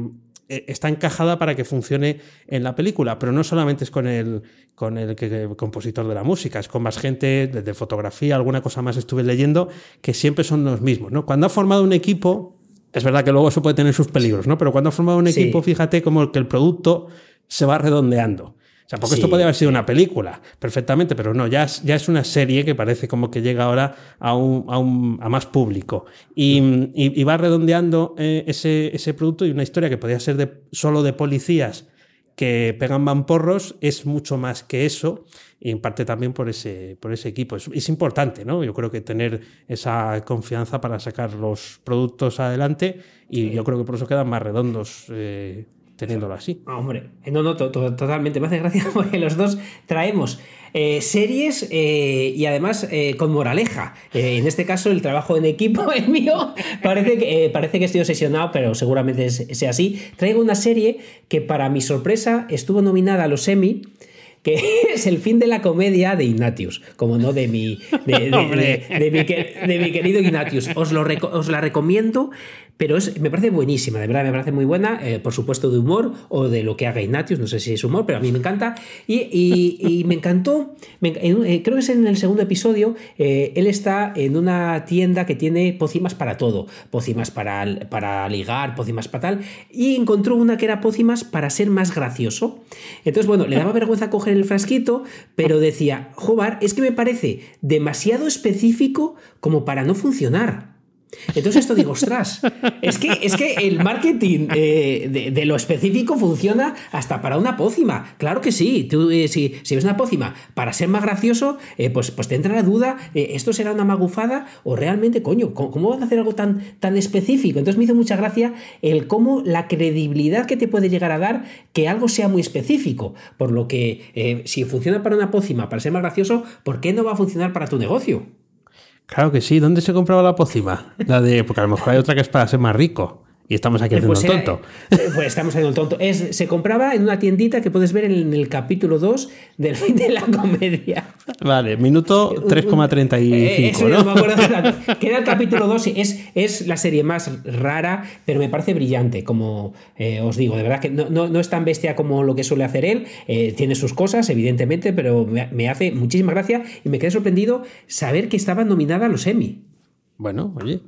eh, está encajada para que funcione en la película, pero no solamente es con el, con el, que- el compositor de la música, es con más gente, desde fotografía, alguna cosa más estuve leyendo, que siempre son los mismos. ¿no? Cuando ha formado un equipo, es verdad que luego eso puede tener sus peligros, ¿no? pero cuando ha formado un Sí. equipo, fíjate como que el producto se va redondeando. O sea, porque Sí. esto podría haber sido una película, perfectamente, pero no, ya es, ya es una serie que parece como que llega ahora a, un, a, un- a más público. Y, y- y va redondeando eh, ese, ese producto y una historia que podría ser de, solo de policías que pegan mamporros, es mucho más que eso, y en parte también por ese, por ese equipo. Es, es importante, ¿no? Yo creo que tener esa confianza para sacar los productos adelante, y yo creo que por eso quedan más redondos eh, teniéndolo así. Ah, hombre, eh, no, no, to- to- totalmente. Me hace gracia porque los dos traemos eh, series eh, y además eh, con moraleja. en este caso, el trabajo en equipo es mío. Parece que, parece que estoy obsesionado, pero seguramente sea así. Traigo una serie que, para mi sorpresa, estuvo nominada a los Emmy que es el fin de la comedia de Ignatius, como no de mi, de, mi, querido Ignatius. Os, lo, os la recomiendo pero es, me parece buenísima, de verdad me parece muy buena, eh, por supuesto de humor o de lo que haga Ignatius, no sé si es humor, pero a mí me encanta. Y, me encantó, eh, creo que es en el segundo episodio, eh, él está en una tienda que tiene pócimas para todo, pócimas para, para ligar, pócimas para tal, y encontró una que era pócimas para ser más gracioso. Entonces, bueno, le daba vergüenza coger el frasquito, pero decía, Jobar, es que me parece demasiado específico como para no funcionar. Entonces esto digo, ostras, es que, es que el marketing eh, de, lo específico funciona hasta para una pócima. Claro que sí, tú eh, si, ves una pócima para ser más gracioso, eh, pues, pues te entra la duda, ¿esto será una magufada o realmente, coño, ¿cómo, van a hacer algo tan, tan específico? Entonces me hizo mucha gracia el cómo la credibilidad que te puede llegar a dar que algo sea muy específico. Por lo que si funciona para una pócima, para ser más gracioso, ¿por qué no va a funcionar para tu negocio? Claro que sí. ¿Dónde se compraba la pócima? La de, porque a lo mejor hay otra que es para ser más rico. Y estamos aquí haciendo pues el tonto. pues estamos haciendo el tonto. Es, se compraba en una tiendita que puedes ver en el capítulo 2 del fin de la comedia. Vale, minuto 3,35. Eh, ¿no? me acuerdo que era el capítulo 2. Es, es la serie más rara, pero me parece brillante. Como eh, os digo, de verdad que no, no, es tan bestia como lo que suele hacer él. Eh, tiene sus cosas, evidentemente, pero me, me hace muchísima gracia y me quedé sorprendido saber que estaba nominada a los Emmy. Bueno, oye.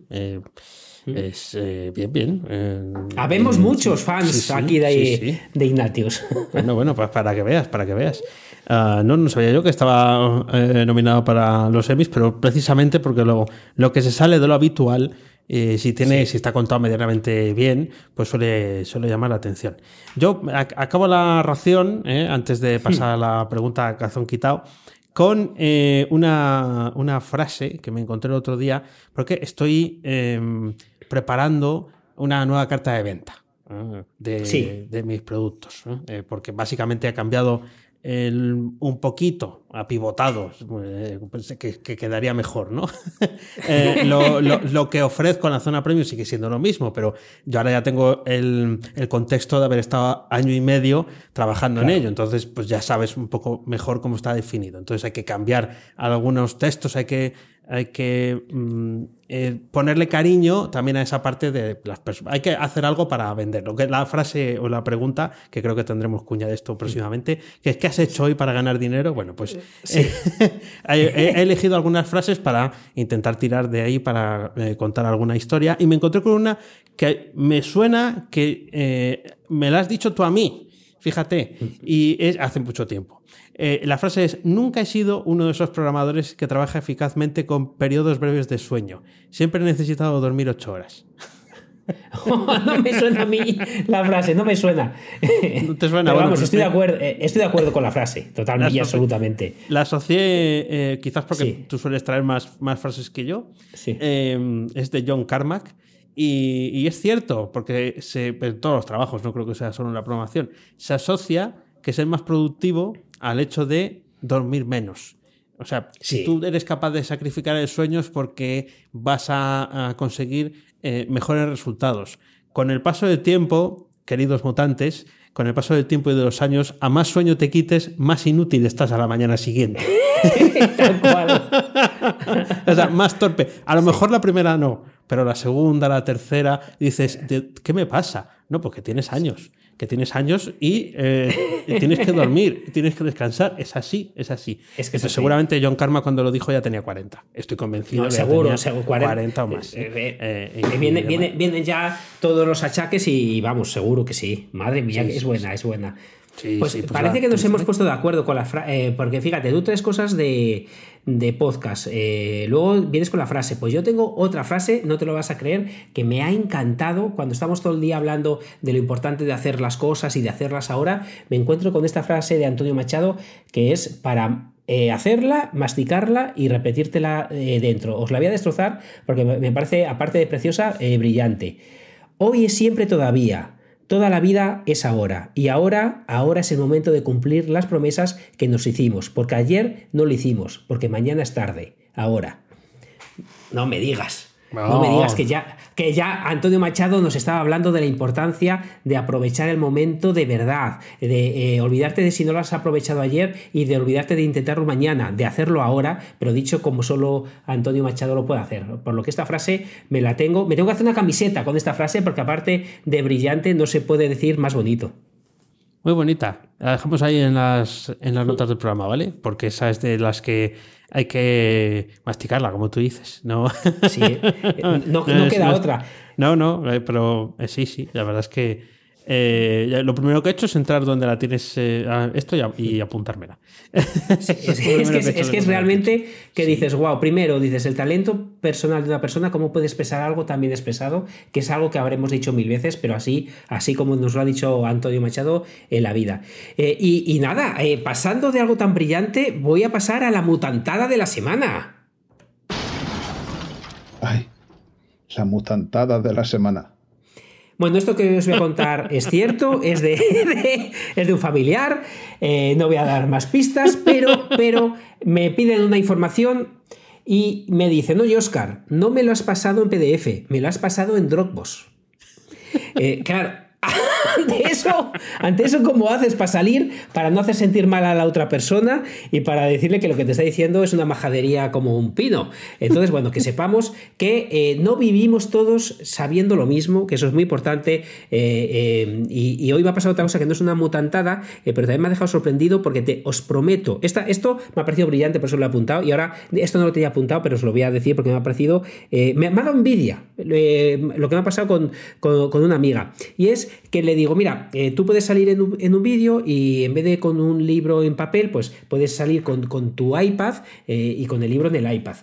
Es eh, bien, bien. Eh, Habemos muchos fans aquí de, de, Ignatius. Bueno, bueno, pues para que veas, para que veas. Ah, no, no sabía yo que estaba eh, nominado para los Emmys, pero precisamente porque lo, lo que se sale de lo habitual, si tiene, si está contado medianamente bien, pues suele, suele llamar la atención. Yo acabo la ración, antes de pasar a la pregunta a calzón quitado con una, una, frase que me encontré el otro día, porque estoy em, preparando una nueva carta de venta de, mis productos, eh, porque básicamente ha cambiado un poquito, ha pivotado, eh, que, quedaría mejor, ¿no? Eh, lo, que ofrezco en la zona premium sigue siendo lo mismo, pero yo ahora ya tengo el, contexto de haber estado año y medio trabajando en ello, entonces pues ya sabes un poco mejor cómo está definido. Entonces hay que cambiar algunos textos, hay que hay que mm, eh, ponerle cariño también a esa parte de las personas. Hay que hacer algo para venderlo. Que la frase o la pregunta, que creo que tendremos cuña de esto próximamente, que es ¿qué has hecho hoy para ganar dinero? Bueno, pues he, elegido algunas frases para intentar tirar de ahí para eh, contar alguna historia y me encontré con una que me suena que eh, me la has dicho tú a mí. Fíjate, y es hace mucho tiempo. Eh, la frase es, nunca he sido uno de esos programadores que trabaja eficazmente con periodos breves de sueño. Siempre he necesitado dormir ocho horas. no me suena a mí la frase, no me suena. No te suena, vamos, estoy, de acuerdo, eh, estoy de acuerdo con la frase, totalmente y absolutamente. La asocié, eh, quizás porque tú sueles traer más, más frases que yo. Sí. es de John Carmack. Y, es cierto, porque se, en todos los trabajos, no creo que sea solo en la programación, se asocia que ser más productivo al hecho de dormir menos. O sea, si tú eres capaz de sacrificar el sueño es porque vas a, conseguir eh, mejores resultados. Con el paso del tiempo, queridos mutantes, con el paso del tiempo y de los años, a más sueño te quites, más inútil estás a la mañana siguiente. o sea, más torpe. A lo mejor la primera no, pero la segunda, la tercera, dices, ¿qué me pasa? No, porque tienes años que tienes años y eh, tienes que dormir, tienes que descansar. Es así, es así. Es que seguramente John Karma cuando lo dijo ya tenía 40. Estoy convencido. de seguro, que seguro 40, o más. Eh, eh, vienen, ya todos los achaques y vamos, seguro que sí. Madre mía, es buena, es buena. Pues, pues parece que nos hemos puesto de acuerdo con la frase, porque fíjate, tú tres cosas de, de podcast. Eh, luego vienes con la frase. Pues yo tengo otra frase, no te lo vas a creer, que me ha encantado cuando estamos todo el día hablando de lo importante de hacer las cosas y de hacerlas ahora. Me encuentro con esta frase de Antonio Machado que es para eh, hacerla, masticarla y repetírtela eh, dentro. Os la voy a destrozar porque me parece, aparte de preciosa, brillante. Hoy es siempre todavía. Toda la vida es ahora y ahora, ahora es el momento de cumplir las promesas que nos hicimos, porque ayer no lo hicimos, porque mañana es tarde, ahora. No me digas. No, me digas que ya, que ya Antonio Machado nos estaba hablando de la importancia de aprovechar el momento de verdad, de eh, olvidarte de si no lo has aprovechado ayer y de olvidarte de intentarlo mañana, de hacerlo ahora, pero dicho como solo Antonio Machado lo puede hacer. Por lo que esta frase me la tengo, me tengo que hacer una camiseta con esta frase porque aparte de brillante no se puede decir más bonito. Muy bonita. La dejamos ahí en las, en las notas del programa, ¿vale? Porque esa es de las que hay que masticarla, como tú dices. No, sí, no, queda otra. No, no, eh, pero eh, sí, sí, la verdad es que eh, lo primero que he hecho es entrar donde la tienes eh, esto y, apuntármela. es, que, es, realmente que dices, wow, primero dices, el talento personal de una persona, cómo puede expresar algo tan bien expresado, que es algo que habremos dicho mil veces, pero así, así como nos lo ha dicho Antonio Machado en la vida. Eh, y, nada, pasando de algo tan brillante, voy a pasar a la mutantada de la semana. Ay, la mutantada de la semana. Bueno, esto que os voy a contar es cierto, es de, es de un familiar, eh, no voy a dar más pistas, pero, pero me piden una información y me dicen, oye Oscar, no me lo has pasado en PDF, me lo has pasado en Dropbox. Eh, claro, ante eso, ante eso, ¿cómo haces para salir, para no hacer sentir mal a la otra persona y para decirle que lo que te está diciendo es una majadería como un pino? Entonces, bueno, que sepamos que eh, no vivimos todos sabiendo lo mismo, que eso es muy importante. Eh, eh, y, hoy va a pasar otra cosa que no es una mutantada, pero también me ha dejado sorprendido porque te os prometo, esta, esto me ha parecido brillante, por eso lo he apuntado. Y ahora, esto no lo tenía apuntado, pero os lo voy a decir porque me ha parecido, me, ha dado envidia lo que me ha pasado con, con, con una amiga. Y es que le digo, mira, eh, tú puedes salir en un, vídeo y en vez de con un libro en papel, pues puedes salir con, tu iPad eh, y con el libro en el iPad.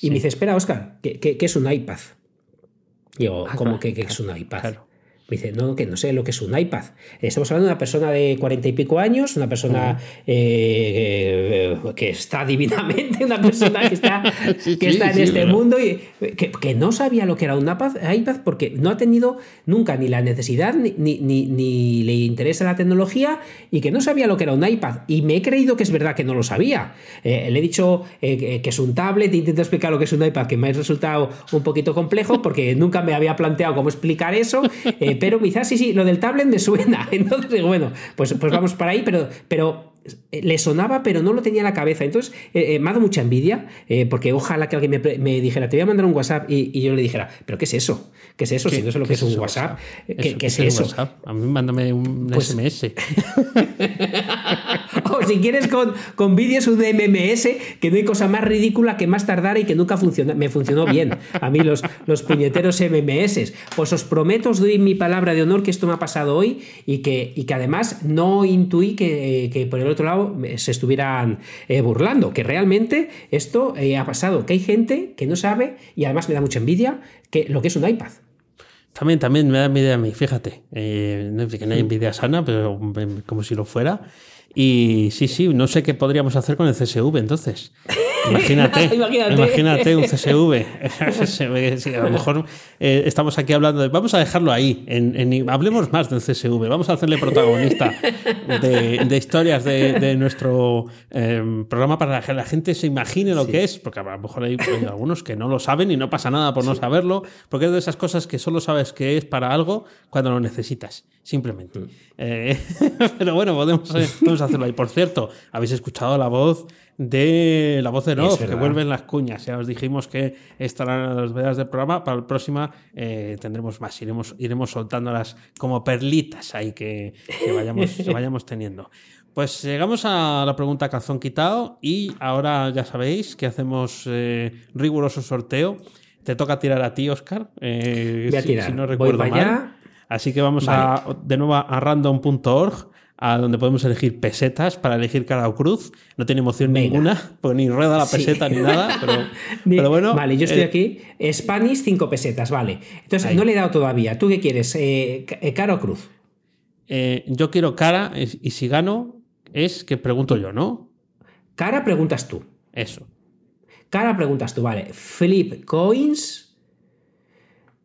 Y me dice, espera, Oscar, ¿qué, es un iPad? Digo, ah, ¿cómo que, es un iPad? Me dice, no, que no sé lo que es un iPad. Estamos hablando de una persona de cuarenta y pico años, una persona eh, que está divinamente, una persona que está, que está en este mundo y que, no sabía lo que era un iPad porque no ha tenido nunca ni la necesidad ni, ni, le interesa la tecnología y que no sabía lo que era un iPad. Y me he creído que es verdad que no lo sabía. Eh, le he dicho eh, que es un tablet, intento explicar lo que es un iPad, que me ha resultado un poquito complejo porque nunca me había planteado cómo explicar eso pero quizás sí, sí, lo del tablet me suena. Entonces, bueno, pues, pues vamos para ahí, pero, pero le sonaba, pero no lo tenía en la cabeza. Entonces, eh, eh, me ha dado mucha envidia, porque ojalá que alguien me, dijera, te voy a mandar un WhatsApp, y, yo le dijera, ¿pero qué es eso? ¿Qué es eso? si no sé lo que es un WhatsApp, ¿qué, es eso? A mí mándame un SMS. Pues o si quieres con, con vídeos un MMS, que no hay cosa más ridícula que más tardar y que nunca funciona, me funcionó bien. A mí los, los puñeteros MMS. Pues os prometo, os doy mi palabra de honor que esto me ha pasado hoy y que, y que además no intuí que, que por el otro lado se estuvieran eh, burlando, que realmente esto eh, ha pasado, que hay gente que no sabe y además me da mucha envidia que lo que es un iPad. También, también me da envidia a mí, fíjate, eh, no, que no hay envidia sana, pero como si lo fuera. Y sí, sí, no sé qué podríamos hacer con el CSV entonces. Imagínate, imagínate. un CSV. a lo mejor eh, estamos aquí hablando de. Vamos a dejarlo ahí. En, hablemos más del CSV. Vamos a hacerle protagonista de, historias de, nuestro em, programa para que la gente se imagine lo que es. Porque a lo mejor hay, algunos que no lo saben y no pasa nada por no saberlo. Porque es de esas cosas que solo sabes que es para algo cuando lo necesitas. Simplemente. Mm. Eh, pero bueno, podemos, hacerlo ahí. Por cierto, habéis escuchado la voz de la voz de Noz, que vuelven las cuñas. Ya os dijimos que estarán las vedas del programa. Para la próxima eh, tendremos más, iremos, iremos soltándolas como perlitas ahí que, vayamos, vayamos teniendo. Pues llegamos a la pregunta calzón quitado y ahora ya sabéis que hacemos eh, riguroso sorteo. Te toca tirar a ti, Oscar. Eh, si, no recuerdo mal. Así que vamos a, de nuevo a random.org a donde podemos elegir pesetas para elegir cara o cruz. No tiene emoción ninguna, porque ni rueda la peseta ni nada, pero, bueno. Vale, yo estoy eh, aquí. Spanish, 5 pesetas, vale. Entonces, no le he dado todavía. ¿Tú qué quieres? Eh, eh, ¿Cara o cruz? yo quiero cara, y si gano, es que pregunto yo, ¿no? Cara preguntas tú. Eso. Cara preguntas tú, vale. Flip coins.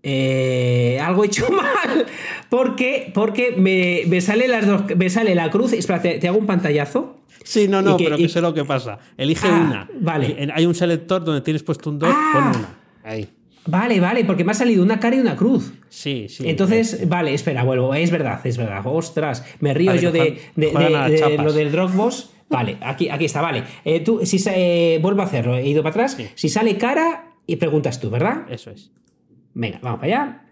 algo hecho mal porque, porque me, me sale las dos, me sale la cruz. Espera, te, te hago un pantallazo. Sí, no, no, que- pero que y- sé lo que pasa. Elige Ah, una. vale. En- Hay un selector donde tienes puesto un 2, Ah. pon una. Ahí. Vale, vale, porque me ha salido una cara y una cruz. Sí, sí. Entonces, vale, espera, vuelvo. Es verdad, es verdad. Ostras, me río yo de, juegan- de- juegan lo del Dropbox. Vale, aquí, aquí está, vale. Eh, tú, si eh, vuelvo a hacerlo, he ido para atrás. Si sale cara, y preguntas tú, ¿verdad? Eso es. Venga, vamos para allá.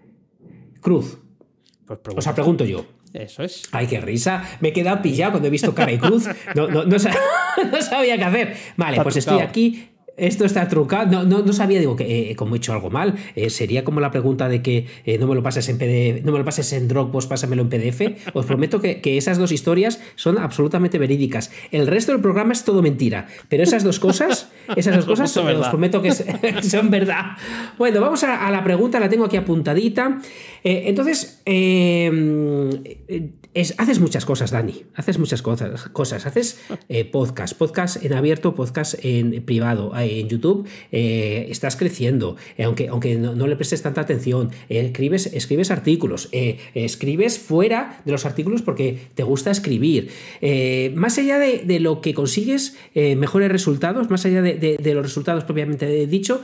Cruz. Pues O sea, pregunto yo. Eso es. Ay, qué risa. Me he quedado pillado cuando he visto cara y cruz. No, no, no, sa- no sabía qué hacer. Vale, Está pues estoy aquí. Esto está trucado. No, no, no sabía, digo, que eh, como he hecho algo mal. Eh, sería como la pregunta de que eh, no me lo pases en PDF, no me lo pases en Dropbox, pásamelo en PDF. Os prometo que, que esas dos historias son absolutamente verídicas. El resto del programa es todo mentira. Pero esas dos cosas, esas dos cosas, eh, os prometo que es- son verdad. Bueno, vamos a, a la pregunta, la tengo aquí apuntadita. Eh, entonces, eh, eh, es- haces muchas cosas, Dani. Haces muchas cosas. cosas. Haces eh, podcast, podcast en abierto, podcast en privado, eh, en YouTube. eh, estás creciendo, eh, aunque, aunque no, no le prestes tanta atención. escribes, escribes artículos, escribes fuera de los artículos porque te gusta escribir. Más allá de, de lo que consigues, mejores resultados, más allá de, de- de los resultados propiamente dicho,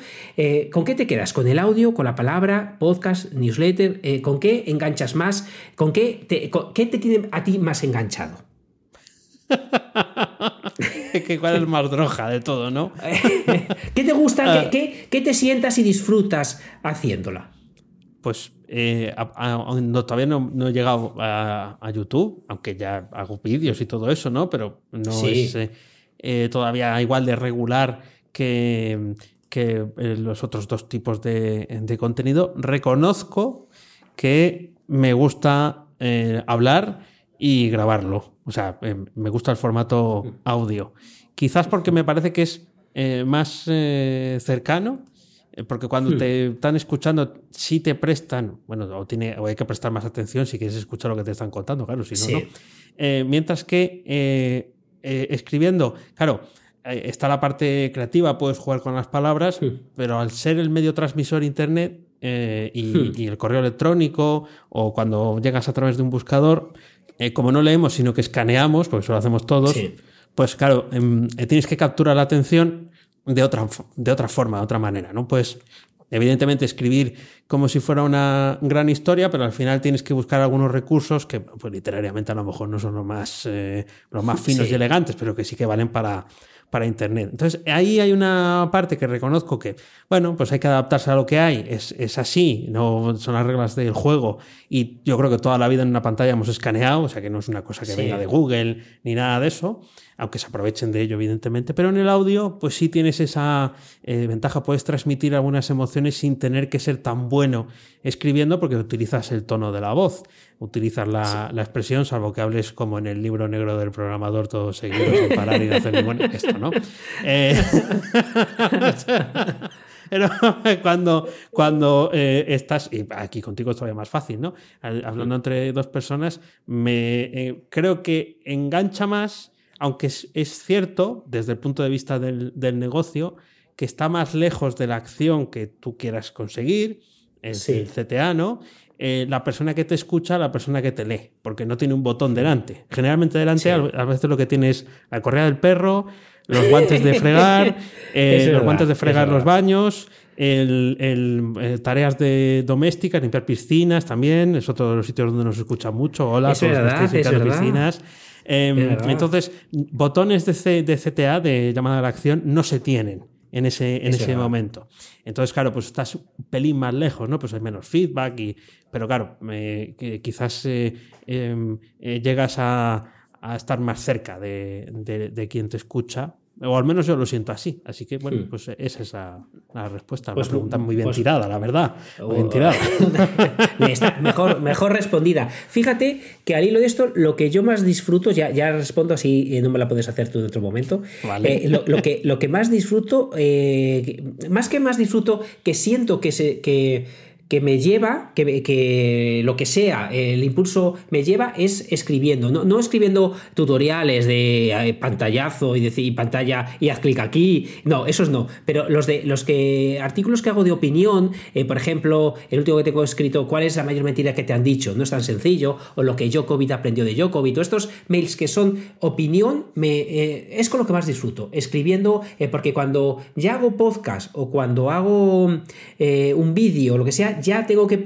¿con qué te quedas? ¿Con el audio, con la palabra, podcast, newsletter? ¿Con qué enganchas más? ¿Con qué te, con- qué te tiene a ti más enganchado? que cuál es más droga de todo, ¿no? ¿Qué te gusta? Ah. ¿Qué, qué- qué te sientas y disfrutas haciéndola? Pues eh, a- a- no, todavía no, no he llegado a, a YouTube, aunque ya hago vídeos y todo eso, ¿no? Pero no Sí. es eh, eh, todavía igual de regular que, que los otros dos tipos de, de contenido. Reconozco que me gusta eh, hablar y grabarlo. O sea, eh, me gusta el formato audio. Quizás porque me parece que es eh, más cercano. Porque cuando te están escuchando, sí te prestan, bueno, o, tiene, o hay que prestar más atención si quieres escuchar lo que te están contando, claro, si no, Sí. no. Mientras que escribiendo, claro, está la parte creativa, puedes jugar con las palabras, pero al ser el medio transmisor internet eh, y, y el correo electrónico, o cuando llegas a través de un buscador, eh, como no leemos, sino que escaneamos, porque eso lo hacemos todos, Sí. pues claro, em, eh, tienes que capturar la atención de otra, de otra forma, de otra manera, ¿no? Pues evidentemente escribir como si fuera una gran historia, pero al final tienes que buscar algunos recursos que pues, literariamente a lo mejor no son los más, los más finos Sí. y elegantes, pero que sí que valen para, para Internet. Entonces, ahí hay una parte que reconozco que, bueno, pues hay que adaptarse a lo que hay, es, es así, no son las reglas del juego y yo creo que toda la vida en una pantalla hemos escaneado, o sea que no es una cosa que Sí. venga de Google ni nada de eso, aunque se aprovechen de ello, evidentemente, pero en el audio, pues sí tienes esa eh, ventaja, puedes transmitir algunas emociones sin tener que ser tan bueno escribiendo porque utilizas el tono de la voz, utilizas la, la expresión, salvo que hables como en el libro negro del programador, todo seguido, sin parar y no hacer ningún... Esto, ¿no? Eh, Pero cuando, cuando eh, estás, y aquí contigo es todavía más fácil, ¿no? Hablando entre dos personas, me eh, creo que engancha más, aunque es, es cierto, desde el punto de vista del, del negocio, que está más lejos de la acción que tú quieras conseguir, el, Sí. el CTA, ¿no? Eh, la persona que te escucha, la persona que te lee, porque no tiene un botón delante. Generalmente delante, Sí. a a veces lo que tiene es la correa del perro, los guantes de fregar, eh, los verdad, guantes de fregar los verdad. baños, el, el, eh, tareas de domésticas, limpiar piscinas también, es otro de los sitios donde nos escucha mucho. Hola, Es todos los que verdad, es verdad. piscinas. Eh, verdad. entonces, botones de, C- de CTA, de llamada a la acción, no se tienen en ese, en Es ese verdad. momento. Entonces, claro, pues estás un pelín más lejos, ¿no? Pues hay menos feedback, y, pero claro, eh, quizás eh, eh, eh, llegas a, a estar más cerca de, de- de quien te escucha. O al menos yo lo siento así. Así que, bueno, Hmm. pues esa es la, la respuesta. Pues, Una pregunta muy bien pues- tirada, la verdad. Muy bien Oh. tirada. Está mejor, mejor respondida. Fíjate que al hilo de esto, lo que yo más disfruto, ya, ya respondo así, eh, no me la puedes hacer tú en otro momento. Vale. Eh, lo, lo que, lo que más disfruto, eh, más que más disfruto, que siento que se. Que, que me lleva, que, que, lo que sea, el impulso me lleva es escribiendo, no, no escribiendo tutoriales de eh, pantallazo y decir pantalla y haz clic aquí, no, esos no, pero los de los que artículos que hago de opinión, eh, por ejemplo, el último que tengo escrito, ¿cuál es la mayor mentira que te han dicho? No es tan sencillo, o lo que Jokovic aprendió de Jokovic, o estos mails que son opinión, me, eh, es con lo que más disfruto, escribiendo, porque cuando ya hago podcast o cuando hago un vídeo o lo que sea, ya tengo que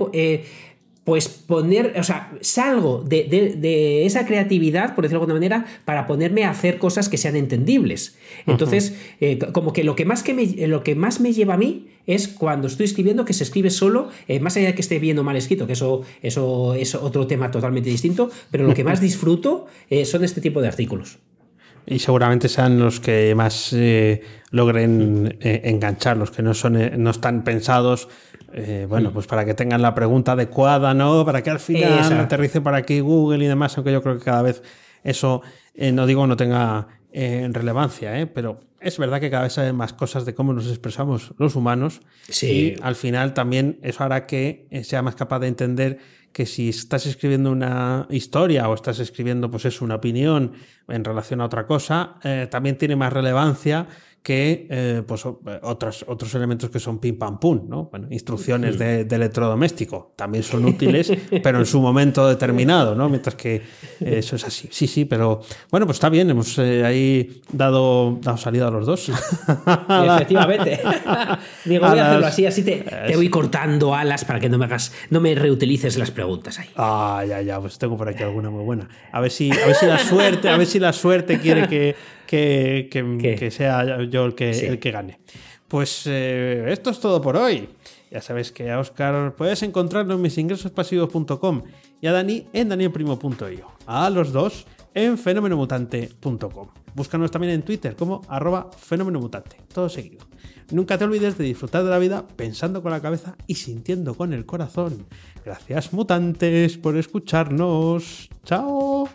pues poner, o sea, salgo de, esa creatividad, por decirlo de alguna manera, para ponerme a hacer cosas que sean entendibles. Entonces, eh, como que lo que, más que me, lo que más me lleva a mí es cuando estoy escribiendo que se escribe solo, eh, más allá de que esté bien o mal escrito, que eso, eso es otro tema totalmente distinto, pero lo que más disfruto eh, son este tipo de artículos. Y seguramente sean los que más logren enganchar, los que no, son, no están pensados eh, bueno, pues para que tengan la pregunta adecuada, ¿no? Para que al final aterrice para aquí Google y demás, aunque yo creo que cada vez eso, eh, no digo no tenga eh, relevancia, pero es verdad que cada vez hay más cosas de cómo nos expresamos los humanos y al final también eso hará que sea más capaz de entender que si estás escribiendo una historia o estás escribiendo pues es una opinión en relación a otra cosa, también tiene más relevancia que eh, pues, eh, otros, otros elementos que son pim pam pum, ¿no? Bueno, instrucciones de, electrodoméstico también son útiles, pero en su momento determinado, ¿no? Mientras que eh, eso es así. Sí, sí, pero bueno, pues está bien, hemos ahí dado, dado salida a los dos. Efectivamente. Digo, voy a hacerlo así, así te, te, voy cortando alas para que no me hagas, no me reutilices las preguntas ahí. Ah, ya, ya, pues tengo por aquí alguna muy buena. A ver si, a ver si la suerte, a ver si la suerte quiere que que, sea yo el que, el que gane. Pues eh, esto es todo por hoy. Ya sabes que a Oscar puedes encontrarlo en misingresospasivos.com y a Dani en danielprimo.io. A los dos en fenomenomutante.com. Búscanos también en Twitter como arroba fenomenomutante. Todo seguido. Nunca te olvides de disfrutar de la vida pensando con la cabeza y sintiendo con el corazón. Gracias mutantes por escucharnos. Chao.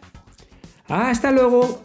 Hasta luego.